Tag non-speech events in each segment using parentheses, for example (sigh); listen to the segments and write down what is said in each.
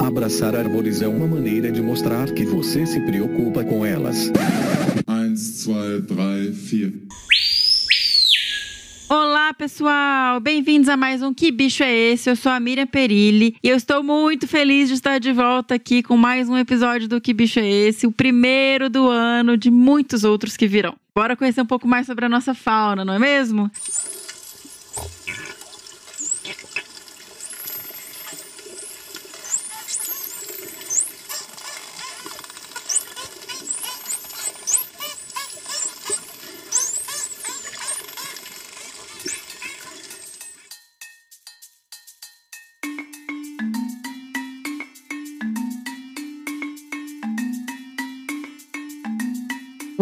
Abraçar árvores é uma maneira de mostrar que você se preocupa com elas. 1, 2, 3, 4. Olá, pessoal! Bem-vindos a mais um Que Bicho é Esse? Eu sou a Miriam Perilli e eu estou muito feliz de estar de volta aqui com mais um episódio do Que Bicho é Esse? O primeiro do ano de muitos outros que virão. Bora conhecer um pouco mais sobre a nossa fauna, não é mesmo? O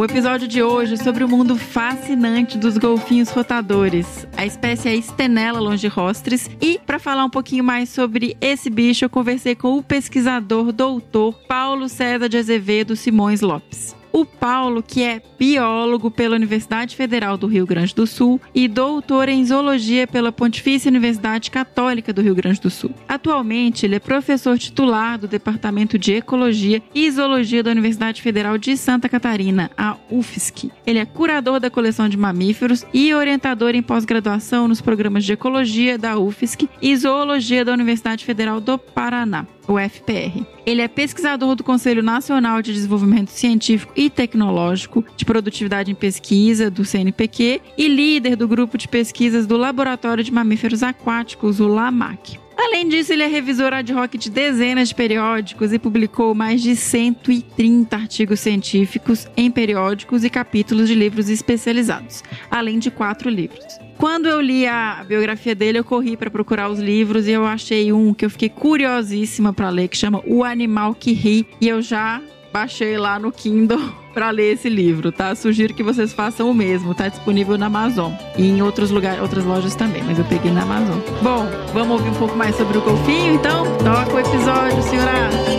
episódio de hoje é sobre o mundo fascinante dos golfinhos rotadores. A espécie é Stenella longirostris e para falar um pouquinho mais sobre esse bicho, eu conversei com o pesquisador doutor Paulo César de Azevedo Simões Lopes o Paulo, que é biólogo pela Universidade Federal do Rio Grande do Sul e doutor em zoologia pela Pontifícia Universidade Católica do Rio Grande do Sul. Atualmente, ele é professor titular do Departamento de Ecologia e Zoologia da Universidade Federal de Santa Catarina, a UFSC. Ele é curador da coleção de mamíferos e orientador em pós-graduação nos programas de ecologia da UFSC e zoologia da Universidade Federal do Paraná o FPR. Ele é pesquisador do Conselho Nacional de Desenvolvimento Científico e Tecnológico de Produtividade em Pesquisa, do CNPq, e líder do grupo de pesquisas do Laboratório de Mamíferos Aquáticos, o LAMAC. Além disso, ele é revisor ad hoc de dezenas de periódicos e publicou mais de 130 artigos científicos em periódicos e capítulos de livros especializados, além de quatro livros. Quando eu li a biografia dele, eu corri para procurar os livros e eu achei um que eu fiquei curiosíssima para ler, que chama O Animal que Ri, e eu já baixei lá no Kindle (laughs) para ler esse livro, tá? Sugiro que vocês façam o mesmo, tá disponível na Amazon e em outros lugares, outras lojas também, mas eu peguei na Amazon. Bom, vamos ouvir um pouco mais sobre o golfinho, então? Toca o episódio, senhora.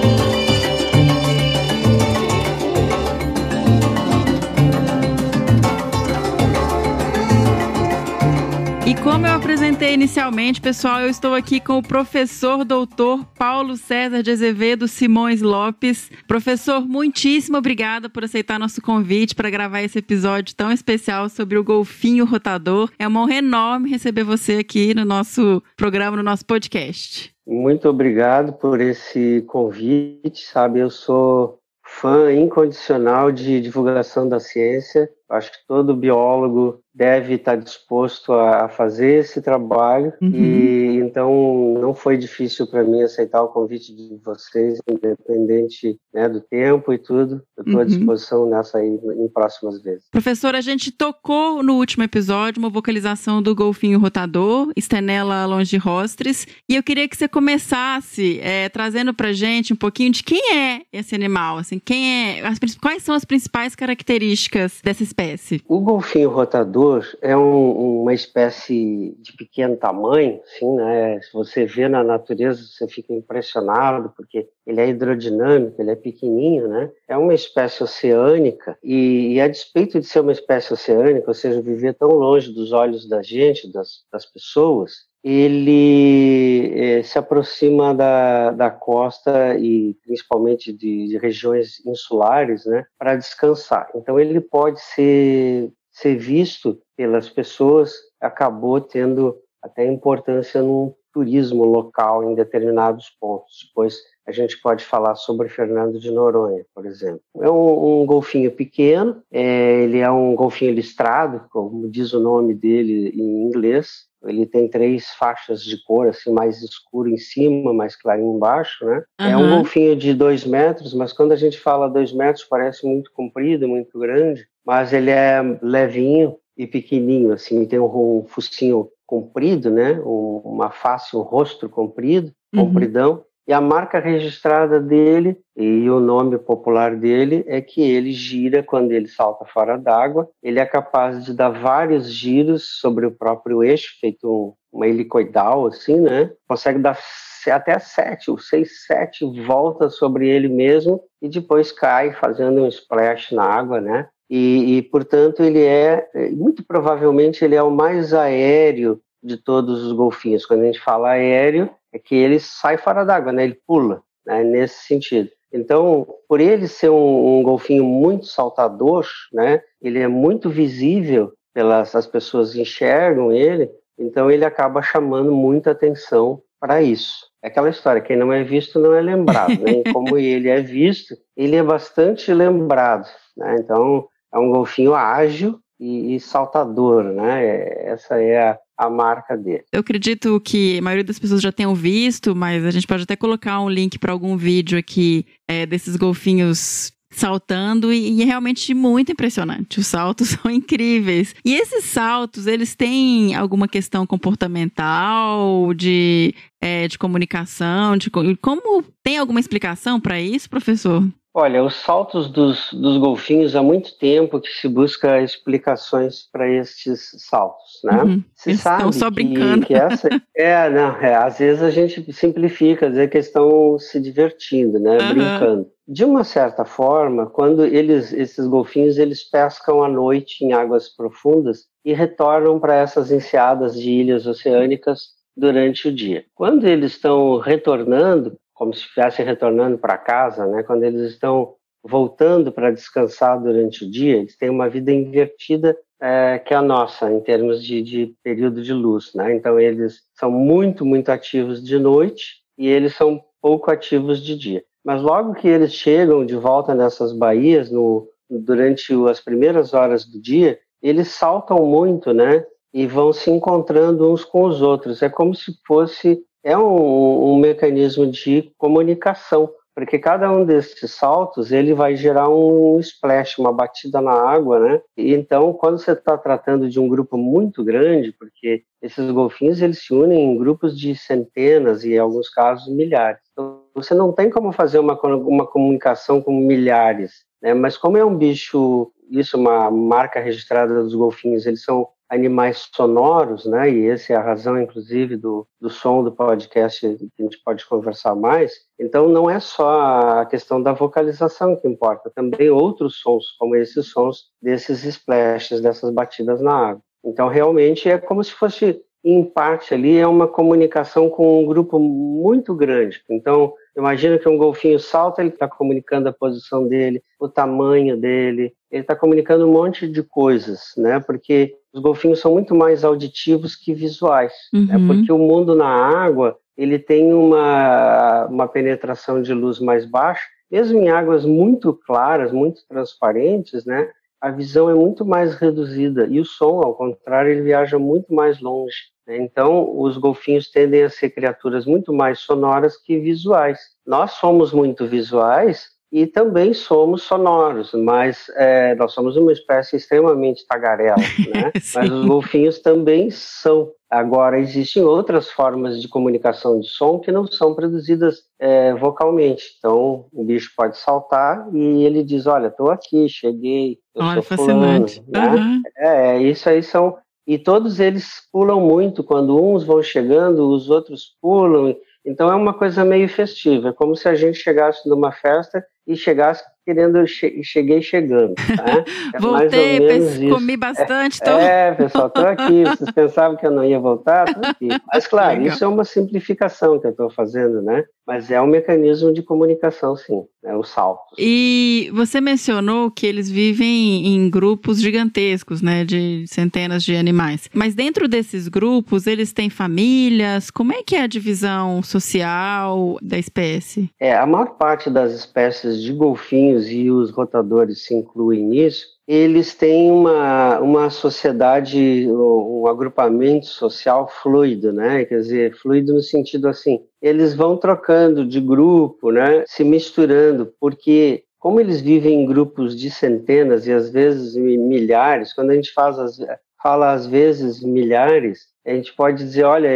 Como eu apresentei inicialmente, pessoal, eu estou aqui com o professor doutor Paulo César de Azevedo Simões Lopes. Professor, muitíssimo obrigada por aceitar nosso convite para gravar esse episódio tão especial sobre o golfinho rotador. É uma honra enorme receber você aqui no nosso programa, no nosso podcast. Muito obrigado por esse convite, sabe? Eu sou fã incondicional de divulgação da ciência. Acho que todo biólogo deve estar disposto a fazer esse trabalho uhum. e então não foi difícil para mim aceitar o convite de vocês, independente né, do tempo e tudo. Eu estou uhum. à disposição nessa aí em próximas vezes. Professor, a gente tocou no último episódio uma vocalização do golfinho rotador, Stenella longirostris, e eu queria que você começasse é, trazendo para gente um pouquinho de quem é esse animal, assim, quem é, as, quais são as principais características dessa espécie? O golfinho rotador é um, uma espécie de pequeno tamanho, assim, né? Se você vê na natureza, você fica impressionado porque ele é hidrodinâmico, ele é pequenininho, né? É uma espécie oceânica e, e a despeito de ser uma espécie oceânica, ou seja, viver tão longe dos olhos da gente, das, das pessoas, ele eh, se aproxima da, da costa e principalmente de, de regiões insulares, né, para descansar. Então ele pode ser ser visto pelas pessoas acabou tendo até importância no turismo local em determinados pontos. Depois a gente pode falar sobre Fernando de Noronha, por exemplo. É um, um golfinho pequeno, é, ele é um golfinho listrado, como diz o nome dele em inglês. Ele tem três faixas de cor, assim, mais escuro em cima, mais clarinho embaixo, né? Uhum. É um golfinho de dois metros, mas quando a gente fala dois metros parece muito comprido, muito grande mas ele é levinho e pequenininho, assim, tem um, focinho comprido, né? uma face, um rosto comprido, uhum. compridão. E a marca registrada dele e o nome popular dele é que ele gira quando ele salta fora d'água. Ele é capaz de dar vários giros sobre o próprio eixo, feito uma helicoidal, assim, né? Consegue dar até sete ou seis, sete voltas sobre ele mesmo e depois cai fazendo um splash na água, né? E, e, portanto, ele é, muito provavelmente, ele é o mais aéreo de todos os golfinhos. Quando a gente fala aéreo, é que ele sai fora d'água, né? Ele pula. né, nesse sentido. Então, por ele ser um, um, golfinho muito saltador, né, ele é muito visível, pelas as pessoas enxergam ele, então ele acaba chamando muita atenção para isso. É aquela história, quem não é visto não é lembrado, né? como (laughs) ele é visto, ele é bastante lembrado, né? Então, é um golfinho ágil e, e saltador, né? É, essa é a, a marca dele. Eu acredito que a maioria das pessoas já tenham visto, mas a gente pode até colocar um link para algum vídeo aqui é, desses golfinhos saltando e, e, é realmente muito impressionante. Os saltos (laughs) são incríveis. E esses saltos, eles têm alguma questão comportamental, de, é, de comunicação, de como tem alguma explicação para isso, professor? Olha, os saltos dos, dos golfinhos há muito tempo que se busca explicações para estes saltos, né? Uhum. Se Eles sabe estão só que, brincando. Que essa, (laughs) é, não, é, às vezes a gente simplifica, dizer que estão se divertindo, né? Uhum. Brincando. De uma certa forma, quando eles, esses golfinhos, eles pescam à noite em águas profundas e retornam para essas enseadas de ilhas oceânicas durante o dia. Quando eles estão retornando, como se estivessem retornando para casa, né? Quando eles estão voltando para descansar durante o dia, eles têm uma vida invertida é, que a nossa, em termos de, de, período de luz, né? Então, eles são muito, muito ativos de noite e eles são pouco ativos de dia. Mas logo que eles chegam de volta nessas baías, no, durante as primeiras horas do dia, eles saltam muito, né? E vão se encontrando uns com os outros. É como se fosse é um, um mecanismo de comunicação, porque cada um desses saltos ele vai gerar um splash, uma batida na água, né? E então, quando você está tratando de um grupo muito grande, porque esses golfinhos eles se unem em grupos de centenas e, em alguns casos, milhares. Então, você não tem como fazer uma, uma comunicação com milhares, né? Mas como é um bicho, isso é uma marca registrada dos golfinhos, eles são animais sonoros, né? E essa é a razão, inclusive, do, do som do podcast que a gente pode conversar mais. Então, não é só a questão da vocalização que importa, também outros sons, como esses sons desses splashes, dessas batidas na água. Então, realmente é como se fosse, em parte ali, é uma comunicação com um grupo muito grande. Então, imagina que um golfinho salta, ele está comunicando a posição dele, o tamanho dele, ele está comunicando um monte de coisas, né? Porque os golfinhos são muito mais auditivos que visuais, né? uhum. né? porque o mundo na água ele tem uma, uma penetração de luz mais baixa, mesmo em águas muito claras, muito transparentes, né? A visão é muito mais reduzida e o som, ao contrário, ele viaja muito mais longe. Né? Então, os golfinhos tendem a ser criaturas muito mais sonoras que visuais. Nós somos muito visuais, e também somos sonoros, mas é, nós somos uma espécie extremamente tagarela, (laughs) né? mas os golfinhos também são. Agora, existem outras formas de comunicação de som que não são produzidas é, vocalmente. Então, o bicho pode saltar e ele diz, olha, estou aqui, cheguei, eu olha, sou fulano. Né? Uhum. É, isso aí são... E todos eles pulam muito, quando uns vão chegando, os outros pulam, então é uma coisa meio festiva, é como se a gente chegasse numa festa e chegasse querendo, che cheguei chegando. Tá? (laughs) É Voltei, comi bastante. Tô... É, pessoal, estou aqui. Vocês pensavam que eu não ia voltar? Estou aqui. Mas, (laughs) claro, Legal. isso é uma simplificação que eu estou fazendo, né? Mas é um mecanismo de comunicação, sim, né? o salto. E você mencionou que eles vivem em grupos gigantescos, né? De centenas de animais. Mas dentro desses grupos, eles têm famílias? Como é que é a divisão social da espécie? É, a maior parte das espécies de golfinhos e os rotadores se incluem nisso, eles têm uma, uma sociedade, um agrupamento social fluido, né? Quer dizer, fluido no sentido assim, eles vão trocando de grupo, né? Se misturando, porque como eles vivem em grupos de centenas e às vezes milhares, quando a gente faz as, fala às vezes milhares, a gente pode dizer, olha,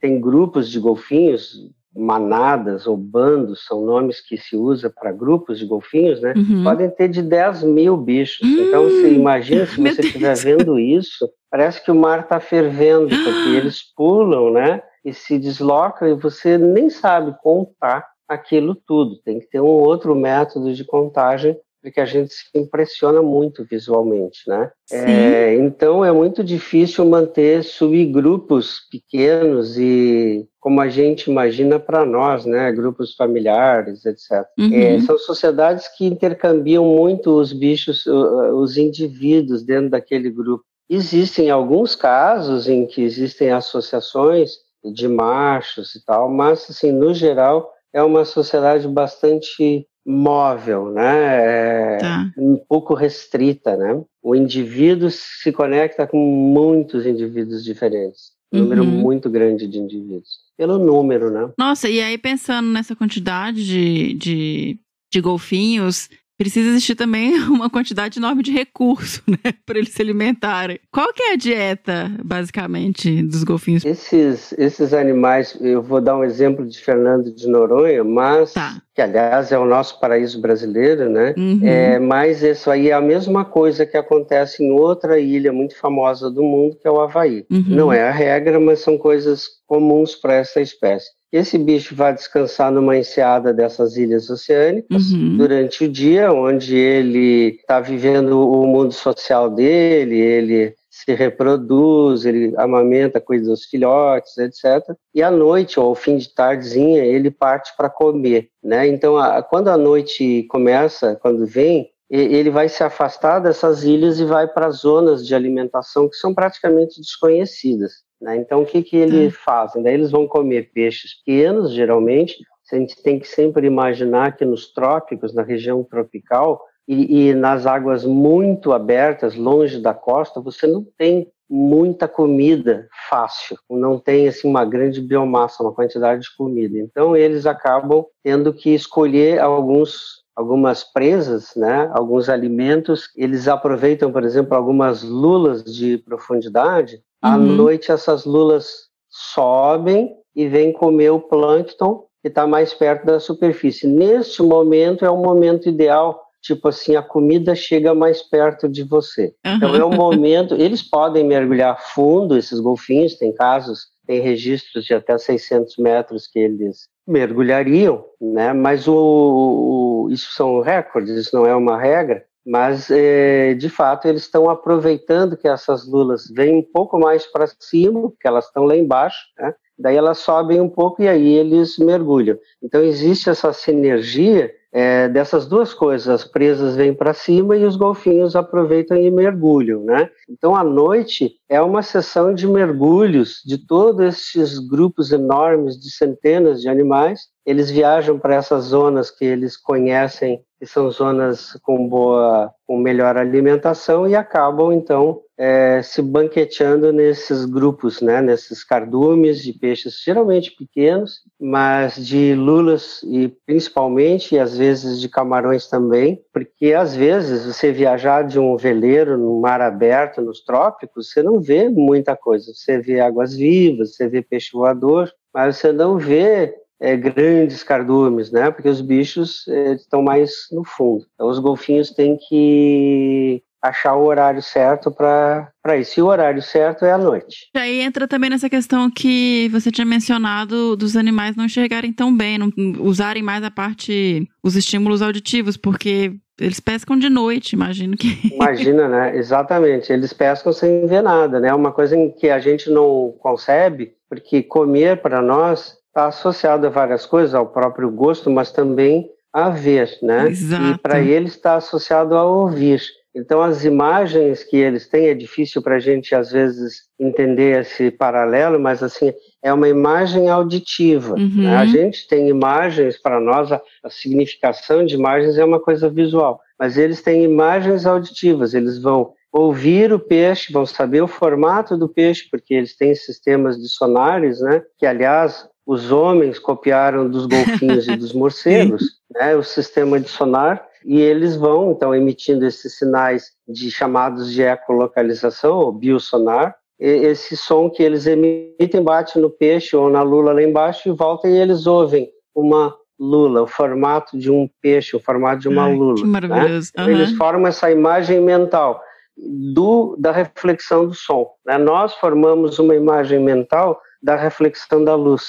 tem grupos de golfinhos manadas ou bandos, são nomes que se usa para grupos de golfinhos, né? Uhum. Podem ter de 10 mil bichos. Uhum. Então, você imagina se você estiver vendo isso, parece que o mar está fervendo, porque eles pulam, né? E se deslocam e você nem sabe contar aquilo tudo. Tem que ter um outro método de contagem porque a gente se impressiona muito visualmente, né? É, então é muito difícil manter subgrupos pequenos e como a gente imagina para nós, né? Grupos familiares, etc. Uhum. É, são sociedades que intercambiam muito os bichos, os indivíduos dentro daquele grupo. Existem alguns casos em que existem associações de machos e tal, mas assim, no geral, é uma sociedade bastante móvel, né? É tá. Um pouco restrita, né? O indivíduo se conecta com muitos indivíduos diferentes. Um uhum. número muito grande de indivíduos. Pelo número, né? Nossa, e aí pensando nessa quantidade de, de, de golfinhos, precisa existir também (laughs) uma quantidade enorme de recurso, né, (laughs) para eles se alimentarem. Qual que é a dieta, basicamente, dos golfinhos? Esses, esses animais, eu vou dar um exemplo de Fernando de Noronha, mas tá. que aliás é o nosso paraíso brasileiro, né? Uhum. É, mas isso aí é a mesma coisa que acontece em outra ilha muito famosa do mundo, que é o Havaí. Uhum. Não é a regra, mas são coisas comuns para essa espécie. Esse bicho vai descansar numa enseada dessas ilhas oceânicas uhum. durante o dia, onde ele está vivendo o mundo social dele, ele se reproduz, ele amamenta, cuida dos filhotes, etc. E à noite, ou ao fim de tardezinha, ele parte para comer, né? Então, a, quando a noite começa, quando vem, ele vai se afastar dessas ilhas e vai para zonas de alimentação que são praticamente desconhecidas. Né? Então, o que, que eles hum. fazem? Daí eles vão comer peixes pequenos, geralmente. A gente tem que sempre imaginar que nos trópicos, na região tropical, e, e nas águas muito abertas, longe da costa, você não tem muita comida fácil, não tem assim uma grande biomassa, uma quantidade de comida. Então eles acabam tendo que escolher alguns algumas presas, né, alguns alimentos, eles aproveitam, por exemplo, algumas lulas de profundidade à uhum. noite, essas lulas sobem e vêm comer o plâncton que está mais perto da superfície. Neste momento é o momento ideal, tipo assim, a comida chega mais perto de você. Uhum. Então é o momento. Eles podem mergulhar fundo, esses golfinhos, tem casos, tem registros de até 600 metros que eles mergulhariam, né? Mas o, o isso são recordes, isso não é uma regra mas é, de fato eles estão aproveitando que essas lulas vêm um pouco mais para cima, porque elas estão lá embaixo, né? daí elas sobem um pouco e aí eles mergulham. Então existe essa sinergia é, dessas duas coisas, as presas vêm para cima e os golfinhos aproveitam e mergulham, né? Então à noite é uma sessão de mergulhos de todos esses grupos enormes de centenas de animais. Eles viajam para essas zonas que eles conhecem que são zonas com boa, com melhor alimentação e acabam então é, se banqueteando nesses grupos, né, nesses cardumes de peixes geralmente pequenos, mas de lulas e principalmente e às vezes de camarões também, porque às vezes você viajar de um veleiro no mar aberto nos trópicos, você não vê muita coisa, você vê águas vivas, você vê peixe voador, mas você não vê é, grandes cardumes, né? Porque os bichos é, estão mais no fundo. Então os golfinhos têm que achar o horário certo para isso. E o horário certo é à noite. E aí entra também nessa questão que você tinha mencionado dos animais não enxergarem tão bem, não usarem mais a parte, os estímulos auditivos, porque eles pescam de noite, imagino que. Imagina, né? Exatamente. Eles pescam sem ver nada, né? Uma coisa em que a gente não concebe, porque comer para nós está associado a várias coisas, ao próprio gosto, mas também a ver, né? Exato. E para eles está associado a ouvir. Então, as imagens que eles têm, é difícil para a gente, às vezes, entender esse paralelo, mas, assim, é uma imagem auditiva. Uhum. Né? A gente tem imagens, para nós, a, a significação de imagens é uma coisa visual, mas eles têm imagens auditivas, eles vão ouvir o peixe, vão saber o formato do peixe, porque eles têm sistemas de sonares, né? Que, aliás, os homens copiaram dos golfinhos e dos (laughs) morcegos, né, o sistema de sonar, e eles vão, então, emitindo esses sinais de chamados de ecolocalização, ou biosonar, esse som que eles emitem bate no peixe ou na lula lá embaixo e volta e eles ouvem uma lula, o formato de um peixe, o formato de uma Ai, lula. Que né? maravilhoso. Né? Uhum. Eles formam essa imagem mental do, da reflexão do som. Né? Nós formamos uma imagem mental da reflexão da luz.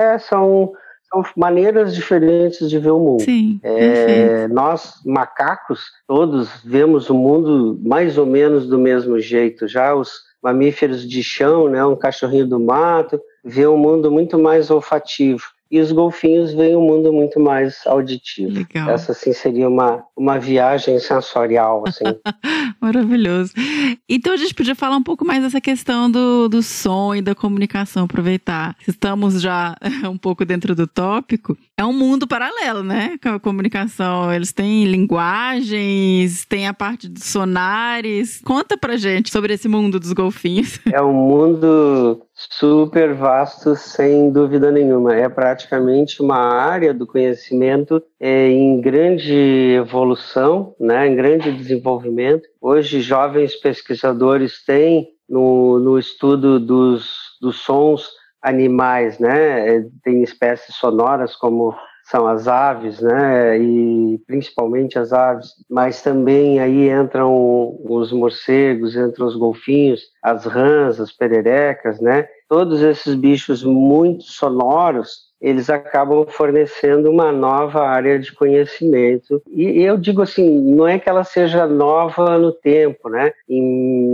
É, são, são maneiras diferentes de ver o mundo. Sim, é, nós, macacos, todos vemos o mundo mais ou menos do mesmo jeito. Já os mamíferos de chão, né, um cachorrinho do mato, vê um mundo muito mais olfativo e os golfinhos veem um mundo muito mais auditivo. Legal. Essa sim seria uma, uma viagem sensorial, assim. (laughs) Maravilhoso. Então a gente podia falar um pouco mais dessa questão do, do som e da comunicação, aproveitar. Estamos já (laughs) um pouco dentro do tópico. É um mundo paralelo, né? Com a comunicação. Eles têm linguagens, tem a parte dos sonares. Conta pra gente sobre esse mundo dos golfinhos. É um mundo super vasto, sem dúvida nenhuma. É praticamente uma área do conhecimento é, em grande evolução, né, em grande desenvolvimento. Hoje, jovens pesquisadores têm no, no estudo dos, dos sons animais, né, é, tem espécies sonoras como são as aves, né, e principalmente as aves, mas também aí entram os morcegos, entram os golfinhos, as rãs, as pererecas, né, todos esses bichos muito sonoros, eles acabam fornecendo uma nova área de conhecimento. E eu digo assim, não é que ela seja nova no tempo, né? Em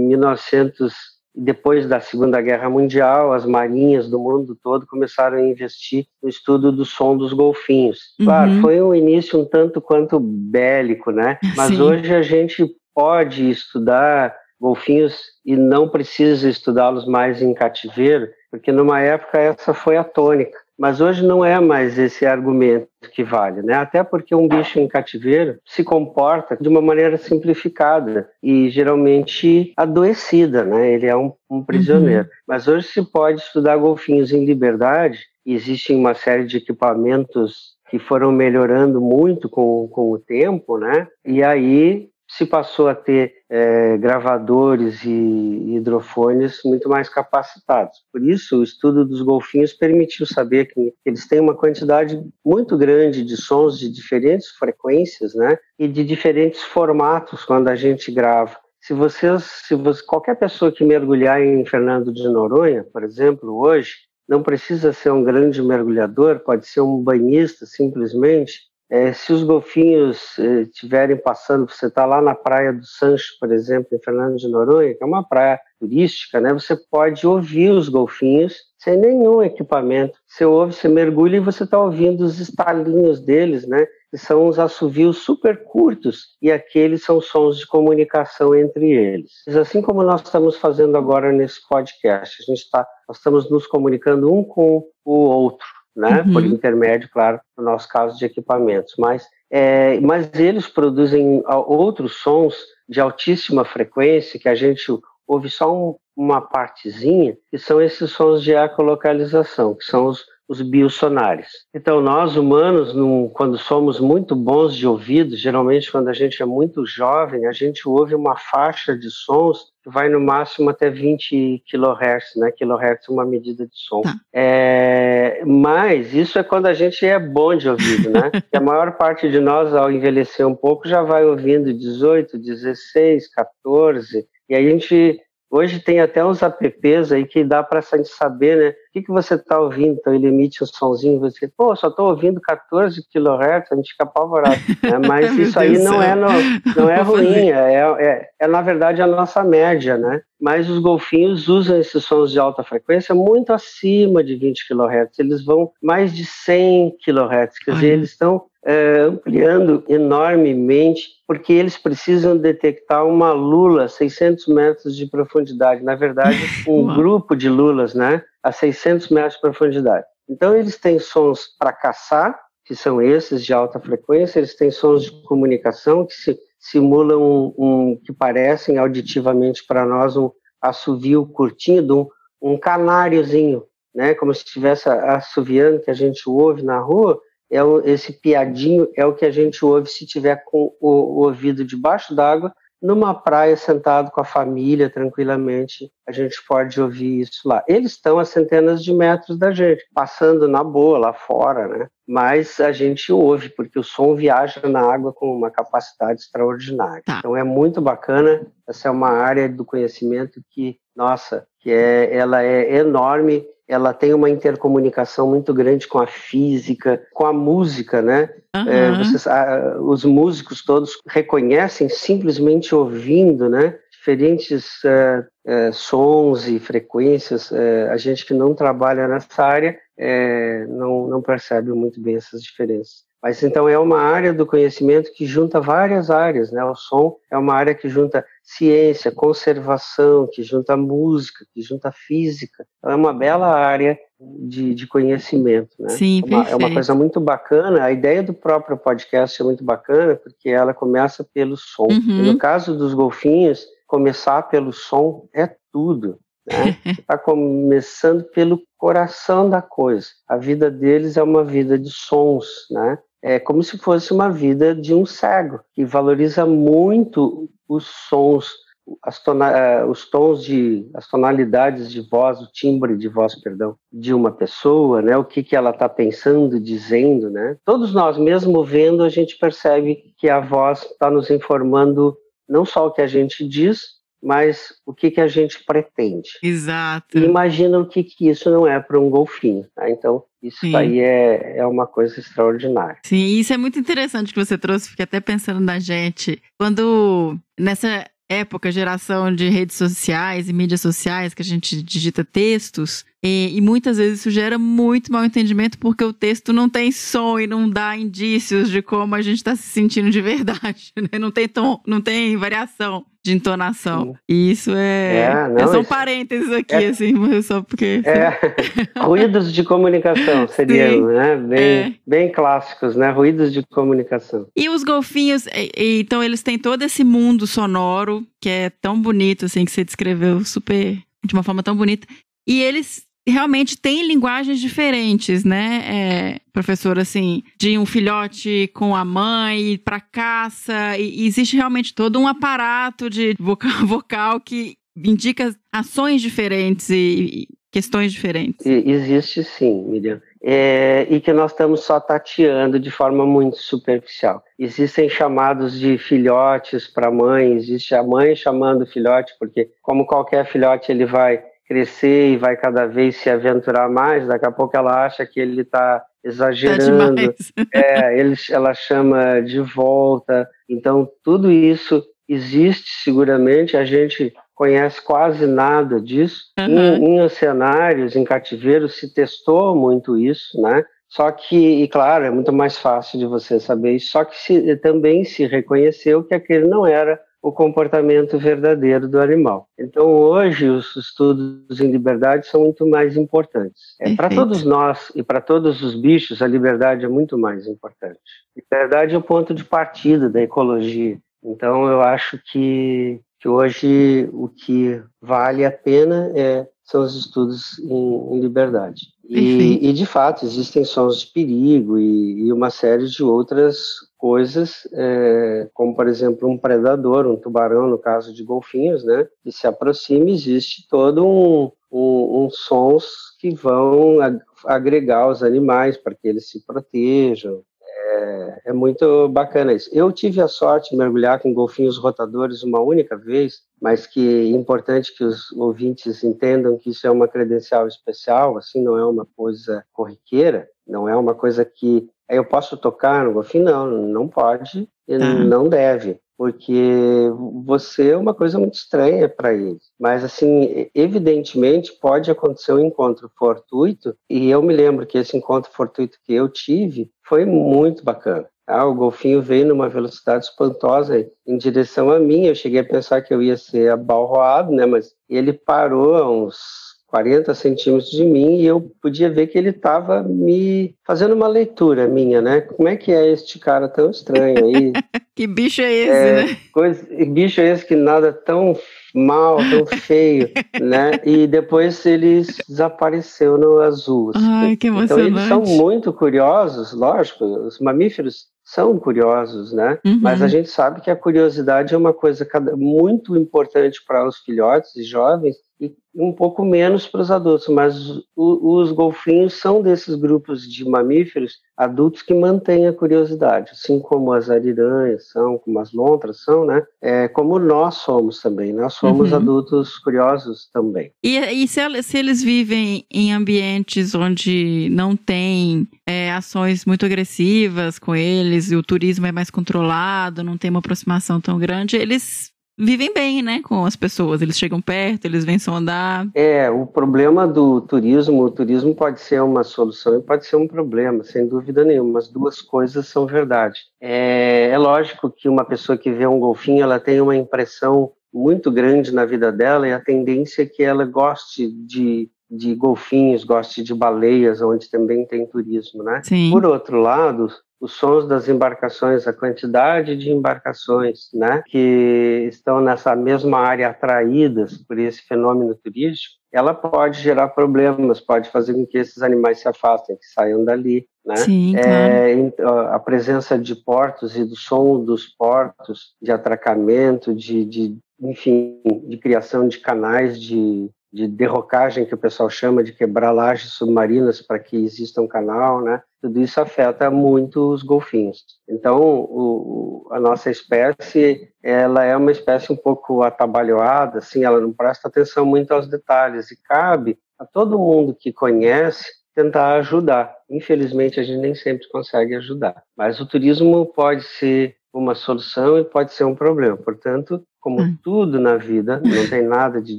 1900 depois da Segunda Guerra Mundial, as marinhas do mundo todo começaram a investir no estudo do som dos golfinhos. Uhum. Claro, foi um início um tanto quanto bélico, né? (laughs) Mas Sim. hoje a gente pode estudar golfinhos e não precisa estudá-los mais em cativeiro, porque numa época essa foi a tônica. Mas hoje não é mais esse argumento que vale, né? Até porque um bicho em cativeiro se comporta de uma maneira simplificada e geralmente adoecida, né? Ele é um, um prisioneiro. Uhum. Mas hoje se pode estudar golfinhos em liberdade. Existem uma série de equipamentos que foram melhorando muito com, com o tempo, né? E aí se passou a ter é, gravadores e hidrofones muito mais capacitados. Por isso, o estudo dos golfinhos permitiu saber que eles têm uma quantidade muito grande de sons de diferentes frequências, né, e de diferentes formatos quando a gente grava. Se vocês, se você, qualquer pessoa que mergulhar em Fernando de Noronha, por exemplo, hoje, não precisa ser um grande mergulhador, pode ser um banhista simplesmente, é, se os golfinhos estiverem eh, passando, você está lá na praia do Sancho, por exemplo, em Fernando de Noronha, que é uma praia turística, né? Você pode ouvir os golfinhos sem nenhum equipamento. Você ouve, você mergulha e você está ouvindo os estalinhos deles, né? Que são os assovios super curtos e aqueles são sons de comunicação entre eles. Assim como nós estamos fazendo agora nesse podcast, a gente está, nós estamos nos comunicando um com o outro né? Uhum. Por intermédio, claro, no nosso caso de equipamentos. Mas, é, mas eles produzem outros sons de altíssima frequência que a gente ouve só um, uma partezinha, que são esses sons de ecolocalização, que são os os biosonares. Então, nós humanos, quando somos muito bons de ouvido, geralmente quando a gente é muito jovem, a gente ouve uma faixa de sons que vai no máximo até 20 kHz, né? Kilohertz é uma medida de som. Tá. É, mas isso é quando a gente é bom de ouvido, né? (laughs) a maior parte de nós, ao envelhecer um pouco, já vai ouvindo 18, 16, 14, e aí a gente Hoje tem até uns apps aí que dá para a gente saber, né? O que, que você está ouvindo? Então ele emite um sonzinho, você, pô, só estou ouvindo 14 kHz, a gente fica apavorado. Né? (laughs) Mas isso aí não é, não, não é (laughs) ruim, é, é, é, na verdade a nossa média, né? Mas os golfinhos usam esses sons de alta frequência muito acima de 20 kHz, eles vão mais de 100 kHz, quer dizer, eles estão é, ampliando enormemente, porque eles precisam detectar uma lula a 600 metros de profundidade. Na verdade, (laughs) um grupo de lulas, né, a 600 metros de profundidade. Então, eles têm sons para caçar, que são esses de alta frequência, eles têm sons de comunicação que se, simulam um, um, que parecem auditivamente para nós um assovio curtinho um, um canáriozinho, né, como se estivesse assoviando que a gente ouve na rua, é o, esse piadinho é o que a gente ouve se tiver com o, o ouvido debaixo d'água, numa praia sentado com a família tranquilamente, a gente pode ouvir isso lá. Eles estão a centenas de metros da gente, passando na boa lá fora, né? Mas a gente ouve, porque o som viaja na água com uma capacidade extraordinária. Tá. Então é muito bacana. Essa é uma área do conhecimento que, nossa, que é, ela é enorme ela tem uma intercomunicação muito grande com a física, com a música, né? Aham. É, vocês- ah, os músicos todos reconhecem simplesmente ouvindo, né? Diferentes eh, eh, sons e frequências. eh, a gente que não trabalha nessa área eh, não, não percebe muito bem essas diferenças. Mas então é uma área do conhecimento que junta várias áreas, né? O som é uma área que junta ciência, conservação, que junta música, que junta física. Então, é uma bela área de, de conhecimento, né? Sim, é uma, é uma coisa muito bacana. A ideia do próprio podcast é muito bacana porque ela começa pelo som. Uhum. No caso dos golfinhos, começar pelo som é tudo. Né? Está começando pelo coração da coisa. A vida deles é uma vida de sons, né? É como se fosse uma vida de um cego que valoriza muito os sons, eh, os tons de, as tonalidades de voz, o timbre de voz, perdão, de uma pessoa, né? O que que ela está pensando, dizendo, né? Todos nós, mesmo vendo, a gente percebe que a voz está nos informando não só o que a gente diz, mas o que que a gente pretende. Exato. E imagina o que, que isso não é para um golfinho. Tá? Então, isso Sim. aí é, é uma coisa extraordinária. Sim, isso é muito interessante que você trouxe, fiquei até pensando na gente. Quando nessa época, geração de redes sociais e mídias sociais, que a gente digita textos, e, e muitas vezes isso gera muito mal entendimento porque o texto não tem som e não dá indícios de como a gente está se sentindo de verdade, (laughs) né? Não tem tom, não tem variação de entonação. Sim. E isso é. É, não, é um isso- parênteses aqui, é- assim, só porque. É, (laughs) ruídos de comunicação seriam, né? Bem, É. bem clássicos, né? Ruídos de comunicação. E os golfinhos, então eles têm todo esse mundo sonoro que é tão bonito, assim, que você descreveu super, de uma forma tão bonita. E eles realmente têm linguagens diferentes, né, é, professor, assim, de um filhote com a mãe para caça, e, existe realmente todo um aparato de vocal, (laughs) vocal que indica ações diferentes e, e questões diferentes. Existe sim, Miriam. É, e que nós estamos só tateando de forma muito superficial. Existem chamados de filhotes para mãe, existe a mãe chamando o filhote, porque como qualquer filhote ele vai crescer e vai cada vez se aventurar mais, daqui a pouco ela acha que ele está Tá exagerando, demais. (laughs) é, ele, ela chama de volta. Então, tudo isso existe seguramente, a gente conhece quase nada disso. Aham. Em, em oceanários, em cativeiros, se testou muito isso, né? Só que, e claro, é muito mais fácil de você saber isso, só que se, também se reconheceu que aquele não era o comportamento verdadeiro do animal. Então, hoje, os estudos em liberdade são muito mais importantes. É, para todos nós e para todos os bichos, a liberdade é muito mais importante. Liberdade é o ponto de partida da ecologia. Então, eu acho que, que hoje o que vale a pena é, são os estudos em, em liberdade. E, e, de fato, existem sons de perigo e, e uma série de outras coisas, é, como, por exemplo, um predador, um tubarão, no caso de golfinhos, né, que se aproxima, existe todo um, um, um sons que vão ag- agregar os animais para que eles se protejam. É, é muito bacana isso. Eu tive a sorte de mergulhar com golfinhos rotadores uma única vez, mas que é importante que os ouvintes entendam que isso é uma credencial especial, assim, não é uma coisa corriqueira, não é uma coisa que aí eu posso tocar no golfinho, não, não pode e Tá. não deve, porque você é uma coisa muito estranha para ele. Mas, assim, evidentemente pode acontecer um encontro fortuito, e eu me lembro que esse encontro fortuito que eu tive foi muito bacana. Ah, o golfinho veio numa velocidade espantosa em direção a mim. Eu cheguei a pensar que eu ia ser abalroado, né? Mas ele parou a uns 40 centímetros de mim e eu podia ver que ele estava me fazendo uma leitura minha, né? Como é que é este cara tão estranho aí? (laughs) Que bicho é esse, É, né? Coisa, bicho é esse que nada tão mal, tão feio, (laughs) né? E depois ele desapareceu no azul. assim. Ai, que Então eles são emocionante. muito curiosos, lógico, os mamíferos são curiosos, né? Uhum. Mas a gente sabe que a curiosidade é uma coisa muito importante para os filhotes e jovens e um pouco menos para os adultos. Mas o- os golfinhos são desses grupos de mamíferos adultos que mantêm a curiosidade, assim como as ariranhas são, como as lontras são, né? É, como nós somos também, nós somos uhum. adultos curiosos também. E, e se, se, eles vivem em ambientes onde não tem é, ações muito agressivas com eles, e o turismo é mais controlado, não tem uma aproximação tão grande, eles vivem bem, né, com as pessoas. Eles chegam perto, eles vêm sondar. É, o problema do turismo, o turismo pode ser uma solução e pode ser um problema, sem dúvida nenhuma. As duas coisas são verdade. É, é lógico que uma pessoa que vê um golfinho, ela tem uma impressão muito grande na vida dela e a tendência é que ela goste de de golfinhos, goste de baleias, onde também tem turismo, né? Sim. Por outro lado, os sons das embarcações, a quantidade de embarcações né, que estão nessa mesma área atraídas por esse fenômeno turístico, ela pode gerar problemas, pode fazer com que esses animais se afastem, que saiam dali. Né? Sim, é, claro. a presença de portos e do som dos portos, de atracamento, de, de enfim, de criação de canais de, de derrocagem que o pessoal chama de quebrar lajes submarinas para que exista um canal, né? Tudo isso afeta muito os golfinhos. Então, o, a nossa espécie, ela é uma espécie um pouco atabalhoada, assim, ela não presta atenção muito aos detalhes e cabe a todo mundo que conhece tentar ajudar. Infelizmente, a gente nem sempre consegue ajudar. Mas o turismo pode ser uma solução e pode ser um problema. Portanto, como hum. tudo na vida, não tem nada de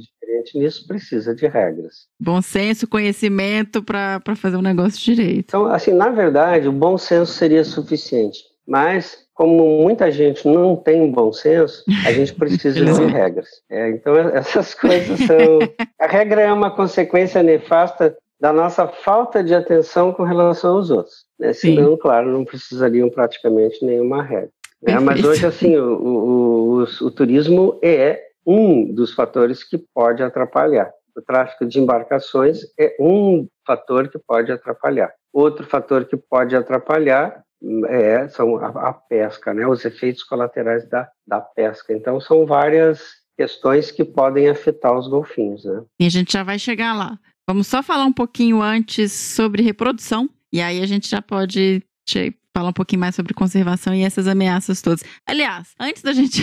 diferente nisso, precisa de regras. Bom senso, conhecimento para fazer um negócio direito. Então, assim, na verdade, o bom senso seria suficiente. Mas, como muita gente não tem bom senso, a gente precisa de (laughs) regras. É, então, (laughs) essas coisas são. (laughs) A regra é uma consequência nefasta da nossa falta de atenção com relação aos outros. Né? Senão, claro, não precisariam praticamente nenhuma regra. É, mas hoje, assim, o, o, o, o, turismo é um dos fatores que pode atrapalhar. O tráfico de embarcações é um fator que pode atrapalhar. Outro fator que pode atrapalhar é, são a, a pesca, né? os efeitos colaterais da, da pesca. Então, são várias questões que podem afetar os golfinhos. Né? E a gente já vai chegar lá. Vamos só falar um pouquinho antes sobre reprodução, e aí a gente já pode falar um pouquinho mais sobre conservação e essas ameaças todas. Aliás, antes da gente.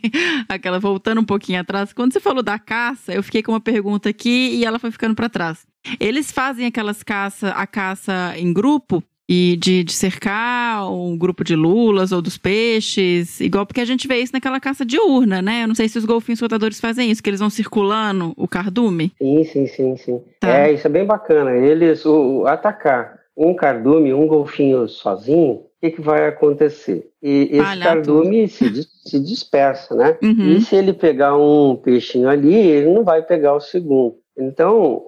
(laughs) aquela voltando um pouquinho atrás, quando você falou da caça, eu fiquei com uma pergunta aqui e ela foi ficando para trás. Eles fazem aquelas caça, a caça em grupo e de, de, cercar um grupo de lulas ou dos peixes, igual porque a gente vê isso naquela caça diurna, né? Eu não sei se os golfinhos rotadores fazem isso, que eles vão circulando o cardume. Sim, sim, sim, sim. Tá. É, isso é bem bacana. Eles, o, o atacar um cardume, um golfinho sozinho, o que, que vai acontecer? E esse Palha cardume se, se, dispersa, né? Uhum. E se ele pegar um peixinho ali, ele não vai pegar o segundo. Então,